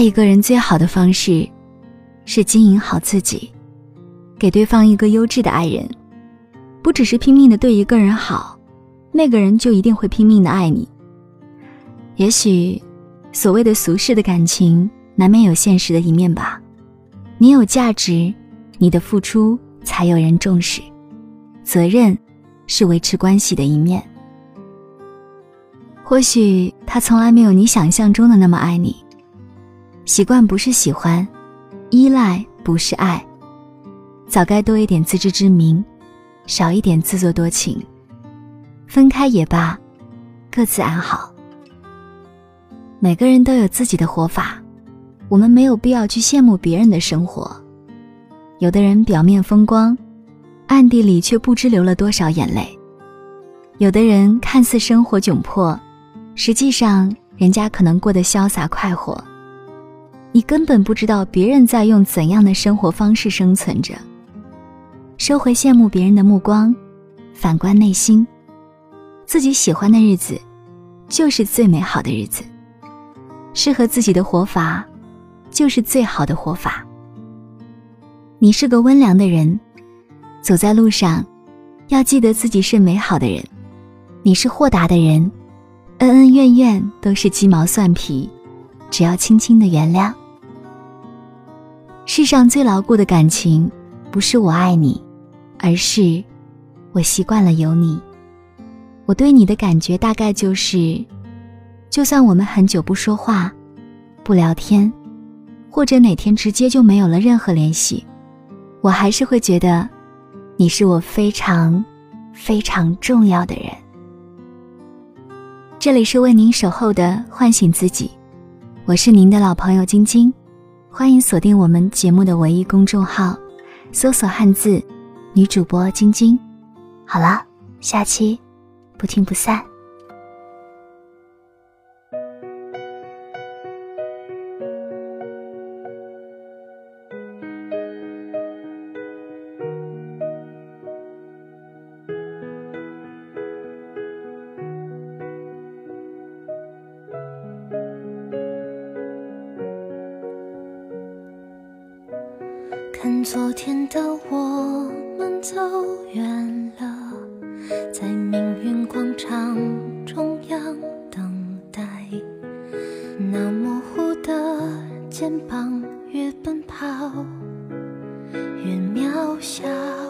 爱一个人最好的方式，是经营好自己，给对方一个优质的爱人。不只是拼命的对一个人好，那个人就一定会拼命的爱你。也许，所谓的俗世的感情，难免有现实的一面吧。你有价值，你的付出才有人重视。责任，是维持关系的一面。或许他从来没有你想象中的那么爱你。习惯不是喜欢，依赖不是爱。早该多一点自知之明，少一点自作多情。分开也罢，各自安好。每个人都有自己的活法，我们没有必要去羡慕别人的生活。有的人表面风光，暗地里却不知流了多少眼泪。有的人看似生活窘迫。实际上，人家可能过得潇洒快活，你根本不知道别人在用怎样的生活方式生存着。收回羡慕别人的目光，反观内心，自己喜欢的日子，就是最美好的日子。适合自己的活法，就是最好的活法。你是个温良的人，走在路上，要记得自己是美好的人。你是豁达的人。恩恩怨怨都是鸡毛蒜皮，只要轻轻的原谅。世上最牢固的感情，不是我爱你，而是我习惯了有你。我对你的感觉大概就是，就算我们很久不说话、不聊天，或者哪天直接就没有了任何联系，我还是会觉得，你是我非常非常重要的人。这里是为您守候的唤醒自己，我是您的老朋友晶晶，欢迎锁定我们节目的唯一公众号，搜索汉字女主播晶晶。好了，下期不听不散。昨天的我们走远了，在命运广场中央等待。那模糊的肩膀，越奔跑越渺小。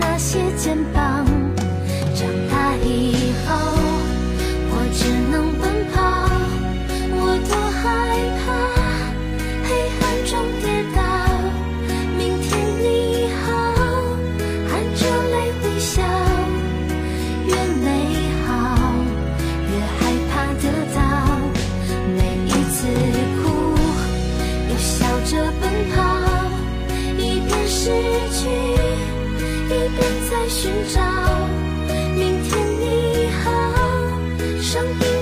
那些肩膀长大以后我只能奔跑我多害怕黑暗中跌倒明天你好含着泪微笑越美好越害怕得到每一次哭又笑着奔跑一边失去一边在寻找明天你好，生命。